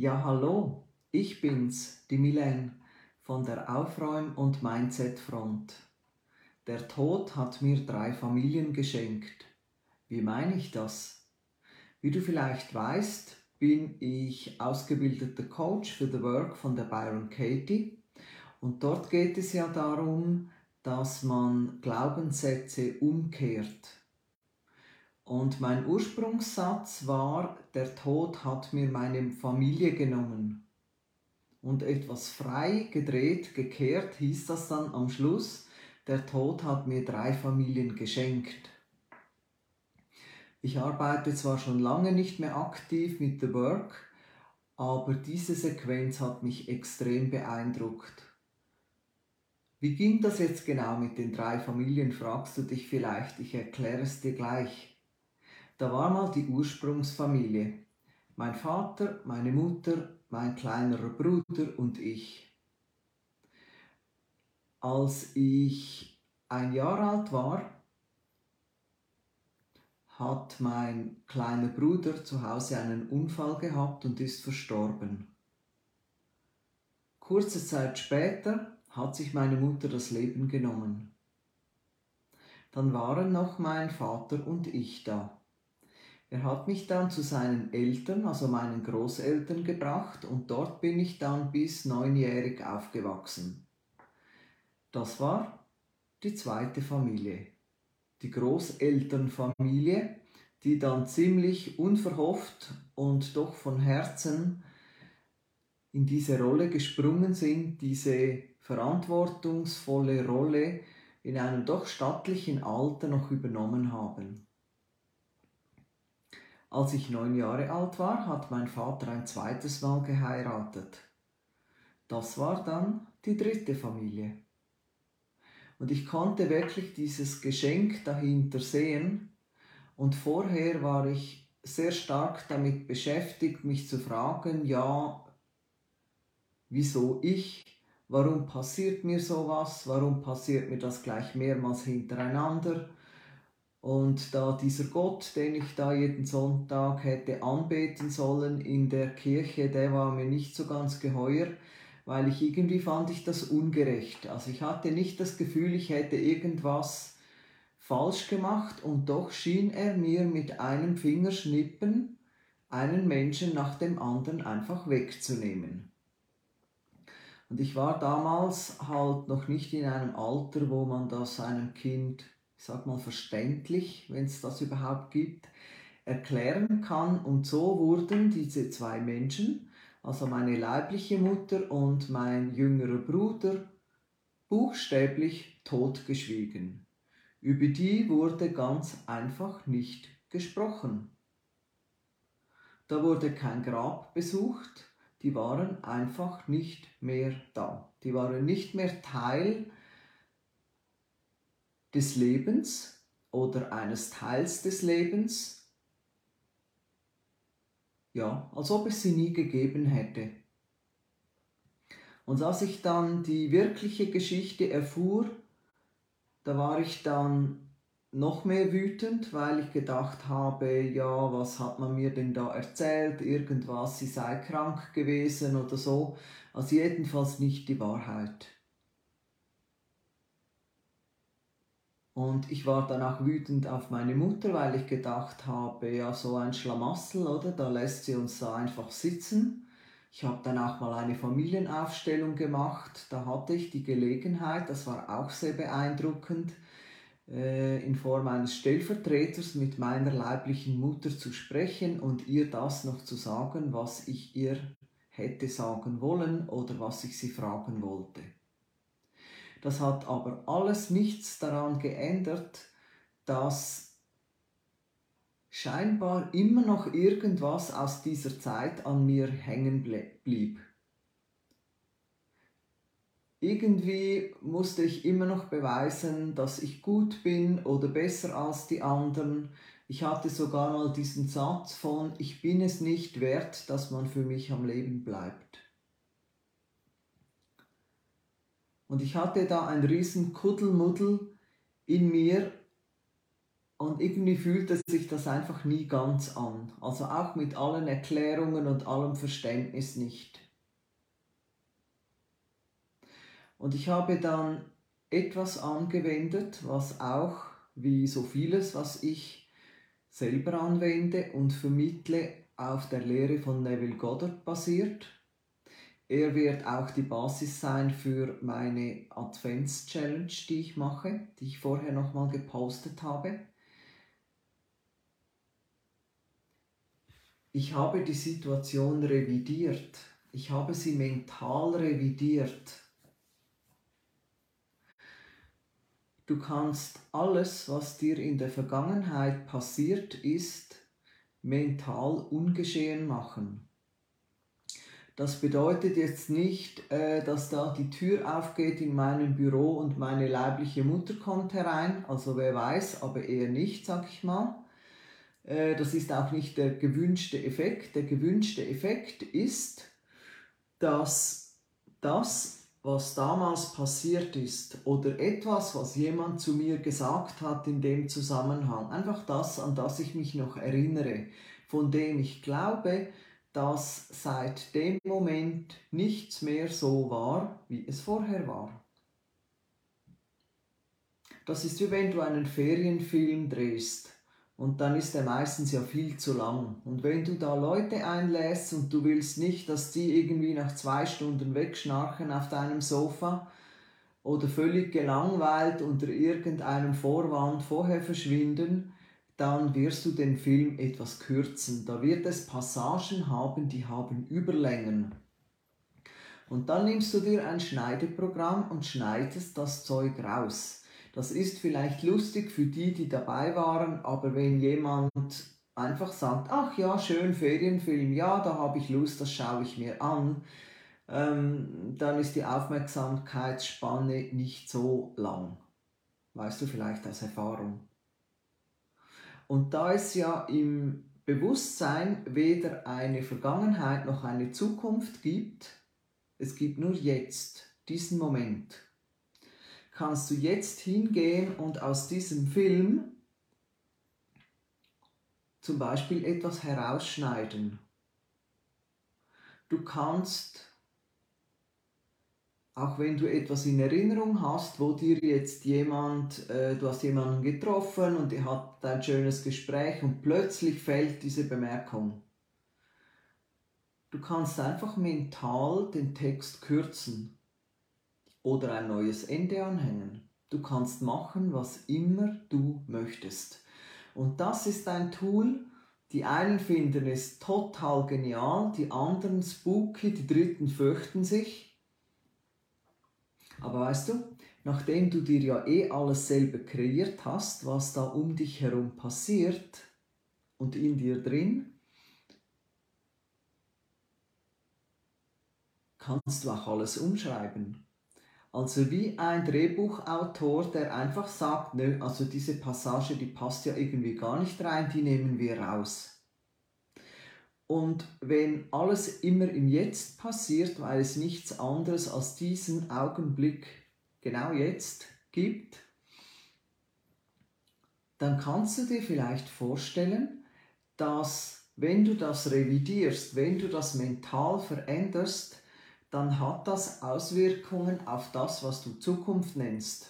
Ja, hallo, ich bin's, die Milene von der Aufräum- und Mindset-Front. Der Tod hat mir drei Familien geschenkt. Wie meine ich das? Wie du vielleicht weißt, bin ich ausgebildeter Coach für The Work von der Byron Katie und dort geht es ja darum, dass man Glaubenssätze umkehrt. Und mein Ursprungssatz war, der Tod hat mir meine Familie genommen. Und etwas frei gedreht, gekehrt, hieß das dann am Schluss, der Tod hat mir drei Familien geschenkt. Ich arbeite zwar schon lange nicht mehr aktiv mit The Work, aber diese Sequenz hat mich extrem beeindruckt. Wie ging das jetzt genau mit den drei Familien, fragst du dich vielleicht, ich erkläre es dir gleich. Da war mal die Ursprungsfamilie. Mein Vater, meine Mutter, mein kleinerer Bruder und ich. Als ich ein Jahr alt war, hat mein kleiner Bruder zu Hause einen Unfall gehabt und ist verstorben. Kurze Zeit später hat sich meine Mutter das Leben genommen. Dann waren noch mein Vater und ich da. Er hat mich dann zu seinen Eltern, also meinen Großeltern, gebracht und dort bin ich dann bis neunjährig aufgewachsen. Das war die zweite Familie. Die Großelternfamilie, die dann ziemlich unverhofft und doch von Herzen in diese Rolle gesprungen sind, diese verantwortungsvolle Rolle in einem doch stattlichen Alter noch übernommen haben. Als ich neun Jahre alt war, hat mein Vater ein zweites Mal geheiratet. Das war dann die dritte Familie. Und ich konnte wirklich dieses Geschenk dahinter sehen. Und vorher war ich sehr stark damit beschäftigt, mich zu fragen, ja, wieso ich? Warum passiert mir sowas? Warum passiert mir das gleich mehrmals hintereinander? Und da dieser Gott, den ich da jeden Sonntag hätte anbeten sollen in der Kirche, der war mir nicht so ganz geheuer, weil ich irgendwie fand ich das ungerecht. Also ich hatte nicht das Gefühl, ich hätte irgendwas falsch gemacht und doch schien er mir mit einem Fingerschnippen einen Menschen nach dem anderen einfach wegzunehmen. Und ich war damals halt noch nicht in einem Alter, wo man das einem Kind ich sag mal, verständlich, wenn es das überhaupt gibt, erklären kann. Und so wurden diese zwei Menschen, also meine leibliche Mutter und mein jüngerer Bruder, buchstäblich totgeschwiegen. Über die wurde ganz einfach nicht gesprochen. Da wurde kein Grab besucht, die waren einfach nicht mehr da. Die waren nicht mehr Teil des Lebens oder eines Teils des Lebens, ja, als ob es sie nie gegeben hätte. Und als ich dann die wirkliche Geschichte erfuhr, da war ich dann noch mehr wütend, weil ich gedacht habe, ja, was hat man mir denn da erzählt, irgendwas, sie sei krank gewesen oder so. Also jedenfalls nicht die Wahrheit. Und ich war dann auch wütend auf meine Mutter, weil ich gedacht habe, ja, so ein Schlamassel, oder? Da lässt sie uns da einfach sitzen. Ich habe dann auch mal eine Familienaufstellung gemacht. Da hatte ich die Gelegenheit, das war auch sehr beeindruckend, äh, in Form eines Stellvertreters mit meiner leiblichen Mutter zu sprechen und ihr das noch zu sagen, was ich ihr hätte sagen wollen oder was ich sie fragen wollte. Das hat aber alles nichts daran geändert, dass scheinbar immer noch irgendwas aus dieser Zeit an mir hängen blieb. Irgendwie musste ich immer noch beweisen, dass ich gut bin oder besser als die anderen. Ich hatte sogar mal diesen Satz von, ich bin es nicht wert, dass man für mich am Leben bleibt. Und ich hatte da ein riesen Kuddelmuddel in mir, und irgendwie fühlte sich das einfach nie ganz an. Also auch mit allen Erklärungen und allem Verständnis nicht. Und ich habe dann etwas angewendet, was auch, wie so vieles, was ich selber anwende und vermittle, auf der Lehre von Neville Goddard basiert. Er wird auch die Basis sein für meine Advents-Challenge, die ich mache, die ich vorher nochmal gepostet habe. Ich habe die Situation revidiert. Ich habe sie mental revidiert. Du kannst alles, was dir in der Vergangenheit passiert ist, mental ungeschehen machen. Das bedeutet jetzt nicht, äh, dass da die Tür aufgeht in meinem Büro und meine leibliche Mutter kommt herein. Also wer weiß, aber eher nicht, sag ich mal. Äh, das ist auch nicht der gewünschte Effekt. Der gewünschte Effekt ist, dass das was damals passiert ist oder etwas, was jemand zu mir gesagt hat in dem Zusammenhang. Einfach das, an das ich mich noch erinnere, von dem ich glaube, dass seit dem Moment nichts mehr so war, wie es vorher war. Das ist wie wenn du einen Ferienfilm drehst. Und dann ist er meistens ja viel zu lang. Und wenn du da Leute einlässt und du willst nicht, dass die irgendwie nach zwei Stunden wegschnarchen auf deinem Sofa oder völlig gelangweilt unter irgendeinem Vorwand vorher verschwinden, dann wirst du den Film etwas kürzen. Da wird es Passagen haben, die haben Überlängen. Und dann nimmst du dir ein Schneideprogramm und schneidest das Zeug raus. Das ist vielleicht lustig für die, die dabei waren, aber wenn jemand einfach sagt, ach ja, schön Ferienfilm, ja, da habe ich Lust, das schaue ich mir an, ähm, dann ist die Aufmerksamkeitsspanne nicht so lang. Weißt du vielleicht aus Erfahrung. Und da es ja im Bewusstsein weder eine Vergangenheit noch eine Zukunft gibt, es gibt nur jetzt, diesen Moment kannst du jetzt hingehen und aus diesem Film zum Beispiel etwas herausschneiden. Du kannst, auch wenn du etwas in Erinnerung hast, wo dir jetzt jemand, äh, du hast jemanden getroffen und ihr habt ein schönes Gespräch und plötzlich fällt diese Bemerkung. Du kannst einfach mental den Text kürzen oder ein neues Ende anhängen. Du kannst machen, was immer du möchtest. Und das ist ein Tool, die einen finden es total genial, die anderen spooky, die dritten fürchten sich. Aber weißt du, nachdem du dir ja eh alles selber kreiert hast, was da um dich herum passiert und in dir drin, kannst du auch alles umschreiben. Also wie ein Drehbuchautor, der einfach sagt, nö, also diese Passage, die passt ja irgendwie gar nicht rein, die nehmen wir raus. Und wenn alles immer im Jetzt passiert, weil es nichts anderes als diesen Augenblick genau jetzt gibt, dann kannst du dir vielleicht vorstellen, dass wenn du das revidierst, wenn du das mental veränderst, dann hat das Auswirkungen auf das, was du Zukunft nennst.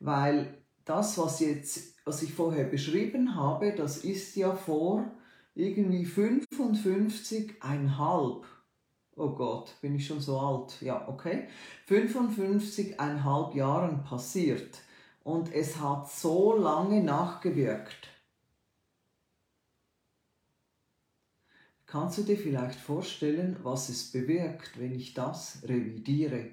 Weil das, was, jetzt, was ich vorher beschrieben habe, das ist ja vor irgendwie 55,5. Oh Gott, bin ich schon so alt? Ja, okay. 55,5 Jahren passiert. Und es hat so lange nachgewirkt. Kannst du dir vielleicht vorstellen, was es bewirkt, wenn ich das revidiere?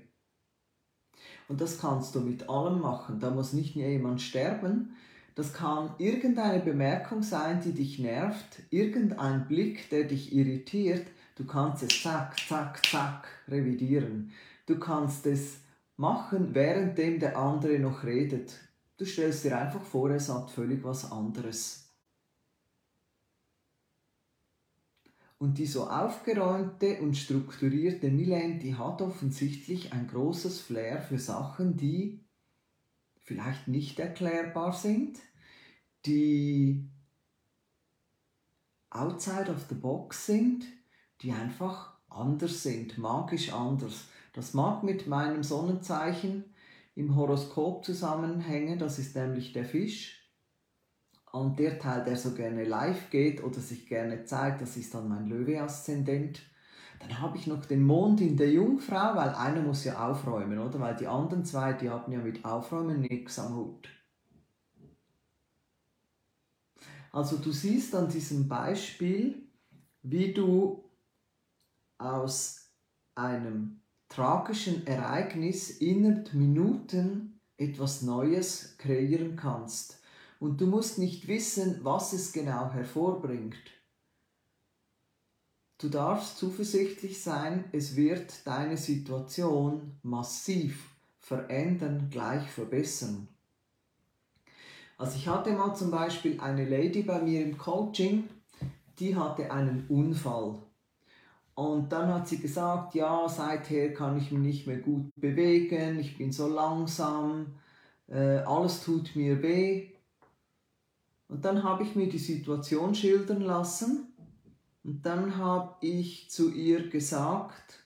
Und das kannst du mit allem machen. Da muss nicht jemand sterben. Das kann irgendeine Bemerkung sein, die dich nervt, irgendein Blick, der dich irritiert. Du kannst es zack, zack, zack revidieren. Du kannst es machen, währenddem der andere noch redet. Du stellst dir einfach vor, er sagt völlig was anderes. Und die so aufgeräumte und strukturierte Milene, die hat offensichtlich ein großes Flair für Sachen, die vielleicht nicht erklärbar sind, die outside of the box sind, die einfach anders sind, magisch anders. Das mag mit meinem Sonnenzeichen im Horoskop zusammenhängen, das ist nämlich der Fisch. Und der Teil, der so gerne live geht oder sich gerne zeigt, das ist dann mein Löwe-Aszendent. Dann habe ich noch den Mond in der Jungfrau, weil einer muss ja aufräumen, oder? Weil die anderen zwei, die haben ja mit Aufräumen nichts am Hut. Also du siehst an diesem Beispiel, wie du aus einem tragischen Ereignis innerhalb Minuten etwas Neues kreieren kannst. Und du musst nicht wissen, was es genau hervorbringt. Du darfst zuversichtlich sein, es wird deine Situation massiv verändern, gleich verbessern. Also ich hatte mal zum Beispiel eine Lady bei mir im Coaching, die hatte einen Unfall. Und dann hat sie gesagt, ja, seither kann ich mich nicht mehr gut bewegen, ich bin so langsam, äh, alles tut mir weh. Und dann habe ich mir die Situation schildern lassen und dann habe ich zu ihr gesagt,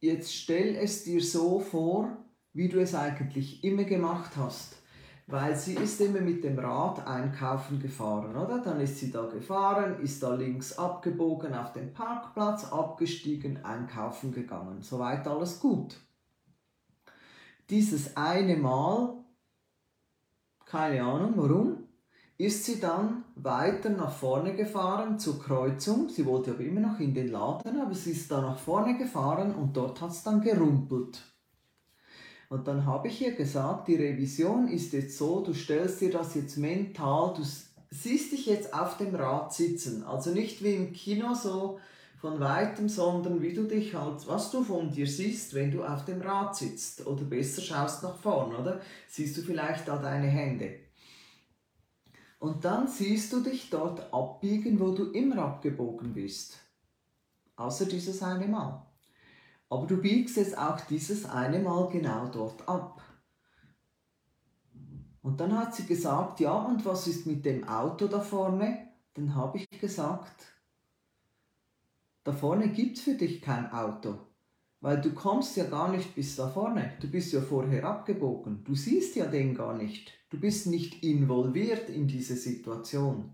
jetzt stell es dir so vor, wie du es eigentlich immer gemacht hast weil sie ist immer mit dem Rad einkaufen gefahren, oder? Dann ist sie da gefahren, ist da links abgebogen auf den Parkplatz, abgestiegen, einkaufen gegangen. Soweit alles gut. Dieses eine Mal, keine Ahnung warum, ist sie dann weiter nach vorne gefahren zur Kreuzung. Sie wollte aber immer noch in den Laden, aber sie ist da nach vorne gefahren und dort hat es dann gerumpelt. Und dann habe ich ihr gesagt, die Revision ist jetzt so, du stellst dir das jetzt mental, du siehst dich jetzt auf dem Rad sitzen. Also nicht wie im Kino so von weitem, sondern wie du dich halt, was du von dir siehst, wenn du auf dem Rad sitzt. Oder besser schaust nach vorn, oder? Siehst du vielleicht da deine Hände. Und dann siehst du dich dort abbiegen, wo du immer abgebogen bist. Außer dieses eine Mal. Aber du biegst es auch dieses eine Mal genau dort ab. Und dann hat sie gesagt, ja, und was ist mit dem Auto da vorne? Dann habe ich gesagt, da vorne gibt es für dich kein Auto, weil du kommst ja gar nicht bis da vorne. Du bist ja vorher abgebogen. Du siehst ja den gar nicht. Du bist nicht involviert in diese Situation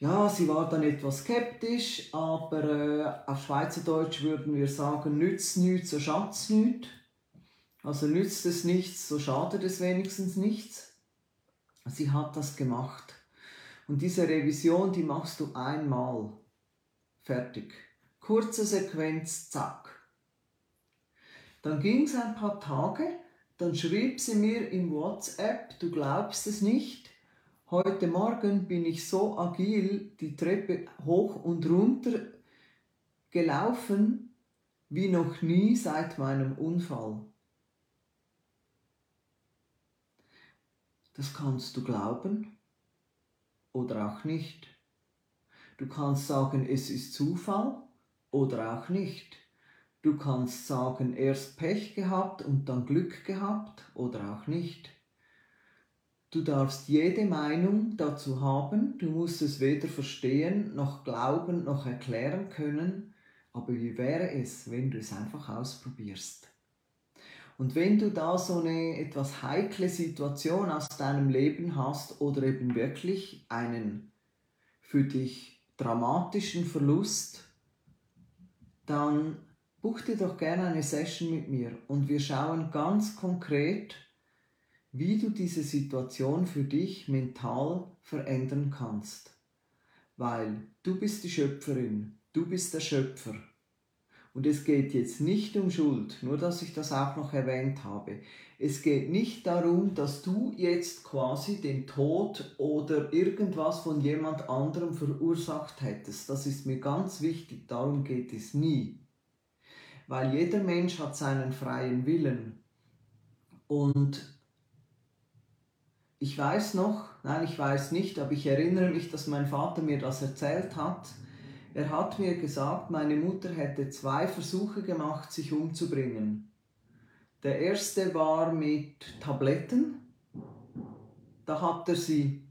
ja, sie war dann etwas skeptisch, aber äh, auf Schweizerdeutsch würden wir sagen, nützt nichts, so schatz nichts. Also nützt es nichts, so schadet es wenigstens nichts. Sie hat das gemacht. Und diese Revision, die machst du einmal. Fertig. Kurze Sequenz, zack. Dann ging es ein paar Tage, dann schrieb sie mir im WhatsApp, du glaubst es nicht, Heute Morgen bin ich so agil die Treppe hoch und runter gelaufen wie noch nie seit meinem Unfall. Das kannst du glauben oder auch nicht. Du kannst sagen, es ist Zufall oder auch nicht. Du kannst sagen, erst Pech gehabt und dann Glück gehabt oder auch nicht. Du darfst jede Meinung dazu haben, du musst es weder verstehen, noch glauben, noch erklären können, aber wie wäre es, wenn du es einfach ausprobierst? Und wenn du da so eine etwas heikle Situation aus deinem Leben hast oder eben wirklich einen für dich dramatischen Verlust, dann buch dir doch gerne eine Session mit mir und wir schauen ganz konkret, wie du diese Situation für dich mental verändern kannst. Weil du bist die Schöpferin, du bist der Schöpfer. Und es geht jetzt nicht um Schuld, nur dass ich das auch noch erwähnt habe. Es geht nicht darum, dass du jetzt quasi den Tod oder irgendwas von jemand anderem verursacht hättest. Das ist mir ganz wichtig, darum geht es nie. Weil jeder Mensch hat seinen freien Willen. Und ich weiß noch, nein, ich weiß nicht, aber ich erinnere mich, dass mein Vater mir das erzählt hat. Er hat mir gesagt, meine Mutter hätte zwei Versuche gemacht, sich umzubringen. Der erste war mit Tabletten. da hat er sie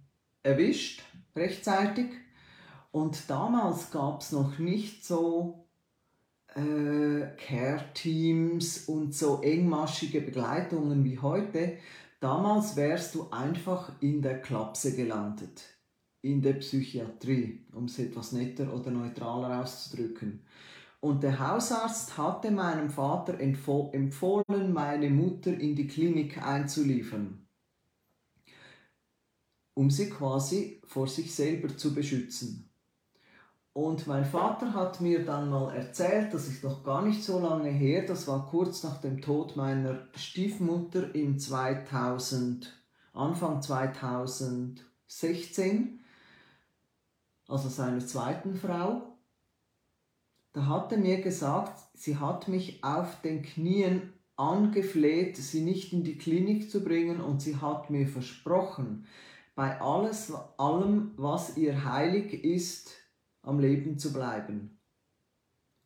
erwischt, rechtzeitig. Und damals gab es noch nicht so äh, Care-Teams und so engmaschige Begleitungen wie heute. Damals wärst du einfach in der Klapse gelandet, in der Psychiatrie, um es etwas netter oder neutraler auszudrücken. Und der Hausarzt hatte meinem Vater empfohlen, meine Mutter in die Klinik einzuliefern, um sie quasi vor sich selber zu beschützen. Und mein Vater hat mir dann mal erzählt, das ist noch gar nicht so lange her, das war kurz nach dem Tod meiner Stiefmutter im 2000, Anfang 2016, also seiner zweiten Frau. Da hat er mir gesagt, sie hat mich auf den Knien angefleht, sie nicht in die Klinik zu bringen und sie hat mir versprochen, bei alles, allem, was ihr heilig ist, am Leben zu bleiben.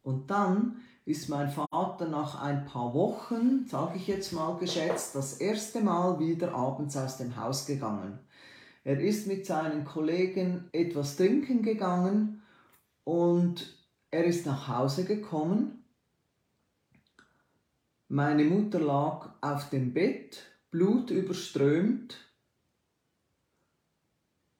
Und dann ist mein Vater nach ein paar Wochen, sage ich jetzt mal geschätzt, das erste Mal wieder abends aus dem Haus gegangen. Er ist mit seinen Kollegen etwas trinken gegangen und er ist nach Hause gekommen. Meine Mutter lag auf dem Bett, blutüberströmt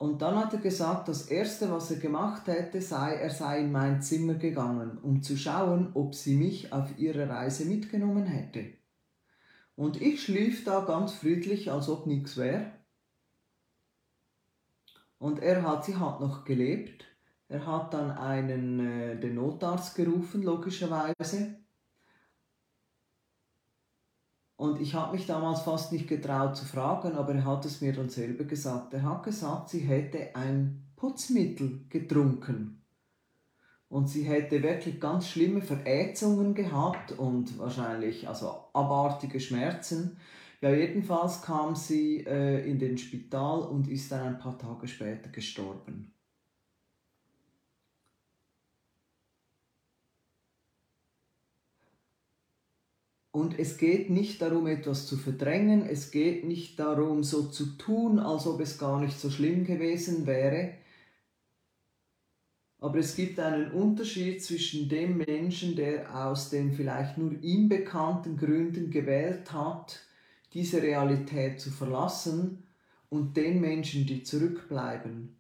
und dann hat er gesagt, das Erste, was er gemacht hätte, sei, er sei in mein Zimmer gegangen, um zu schauen, ob sie mich auf ihre Reise mitgenommen hätte. Und ich schlief da ganz friedlich, als ob nichts wäre. Und er hat, sie hat noch gelebt. Er hat dann einen, äh, den Notarzt gerufen, logischerweise. Und ich habe mich damals fast nicht getraut zu fragen, aber er hat es mir dann selber gesagt. Er hat gesagt, sie hätte ein Putzmittel getrunken. Und sie hätte wirklich ganz schlimme Verätzungen gehabt und wahrscheinlich also abartige Schmerzen. Ja, jedenfalls kam sie äh, in den Spital und ist dann ein paar Tage später gestorben. Und es geht nicht darum, etwas zu verdrängen, es geht nicht darum, so zu tun, als ob es gar nicht so schlimm gewesen wäre. Aber es gibt einen Unterschied zwischen dem Menschen, der aus den vielleicht nur ihm bekannten Gründen gewählt hat, diese Realität zu verlassen, und den Menschen, die zurückbleiben.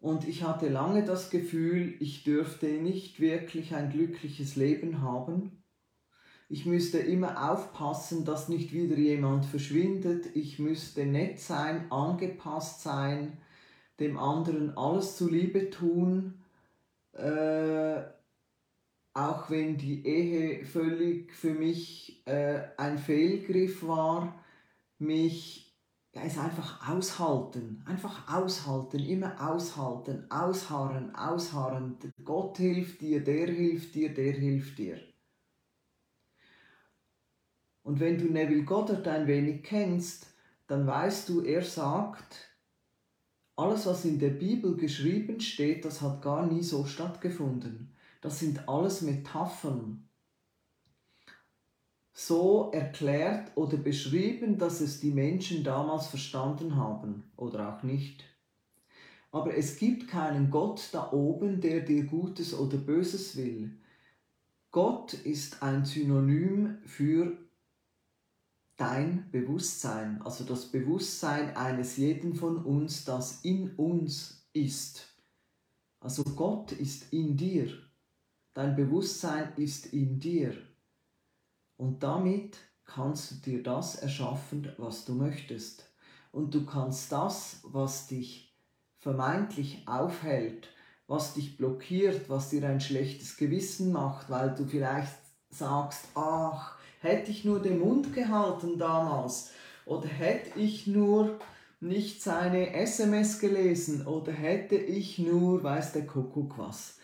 Und ich hatte lange das Gefühl, ich dürfte nicht wirklich ein glückliches Leben haben. Ich müsste immer aufpassen, dass nicht wieder jemand verschwindet. Ich müsste nett sein, angepasst sein, dem anderen alles zuliebe tun, äh, auch wenn die Ehe völlig für mich äh, ein Fehlgriff war, mich ja, ist einfach aushalten, einfach aushalten, immer aushalten, ausharren, ausharren. Gott hilft dir, der hilft dir, der hilft dir. Und wenn du Neville Goddard ein wenig kennst, dann weißt du, er sagt, alles, was in der Bibel geschrieben steht, das hat gar nie so stattgefunden. Das sind alles Metaphern so erklärt oder beschrieben, dass es die Menschen damals verstanden haben oder auch nicht. Aber es gibt keinen Gott da oben, der dir Gutes oder Böses will. Gott ist ein Synonym für dein Bewusstsein, also das Bewusstsein eines jeden von uns, das in uns ist. Also Gott ist in dir. Dein Bewusstsein ist in dir. Und damit kannst du dir das erschaffen, was du möchtest. Und du kannst das, was dich vermeintlich aufhält, was dich blockiert, was dir ein schlechtes Gewissen macht, weil du vielleicht sagst, ach, hätte ich nur den Mund gehalten damals oder hätte ich nur nicht seine SMS gelesen oder hätte ich nur, weiß der Kuckuck was.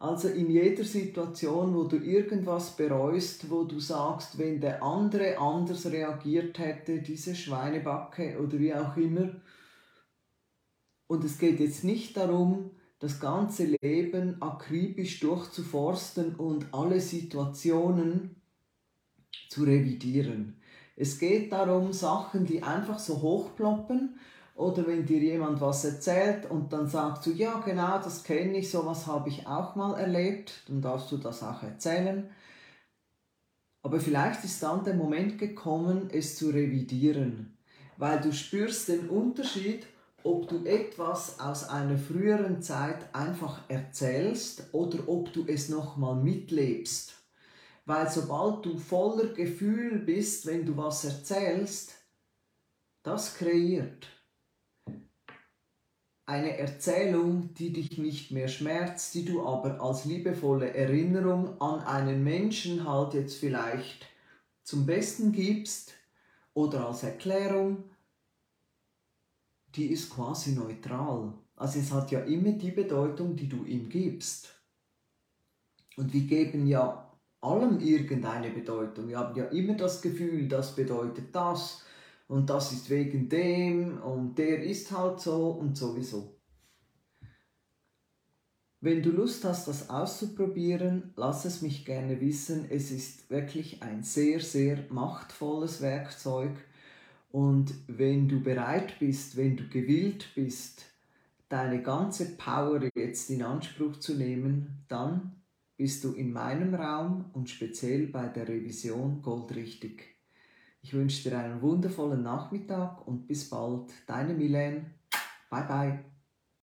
Also in jeder Situation, wo du irgendwas bereust, wo du sagst, wenn der andere anders reagiert hätte, diese Schweinebacke oder wie auch immer. Und es geht jetzt nicht darum, das ganze Leben akribisch durchzuforsten und alle Situationen zu revidieren. Es geht darum, Sachen, die einfach so hochploppen oder wenn dir jemand was erzählt und dann sagst du, ja genau, das kenne ich, sowas habe ich auch mal erlebt, dann darfst du das auch erzählen. Aber vielleicht ist dann der Moment gekommen, es zu revidieren, weil du spürst den Unterschied, ob du etwas aus einer früheren Zeit einfach erzählst oder ob du es nochmal mitlebst. Weil sobald du voller Gefühl bist, wenn du was erzählst, das kreiert eine Erzählung, die dich nicht mehr schmerzt, die du aber als liebevolle Erinnerung an einen Menschen halt jetzt vielleicht zum Besten gibst oder als Erklärung, die ist quasi neutral. Also es hat ja immer die Bedeutung, die du ihm gibst. Und wir geben ja allem irgendeine Bedeutung. Wir haben ja immer das Gefühl, das bedeutet das und das ist wegen dem und der ist halt so und sowieso. Wenn du Lust hast, das auszuprobieren, lass es mich gerne wissen. Es ist wirklich ein sehr, sehr machtvolles Werkzeug. Und wenn du bereit bist, wenn du gewillt bist, deine ganze Power jetzt in Anspruch zu nehmen, dann bist du in meinem Raum und speziell bei der Revision goldrichtig. Ich wünsche dir einen wundervollen Nachmittag und bis bald. Deine Milene. Bye bye.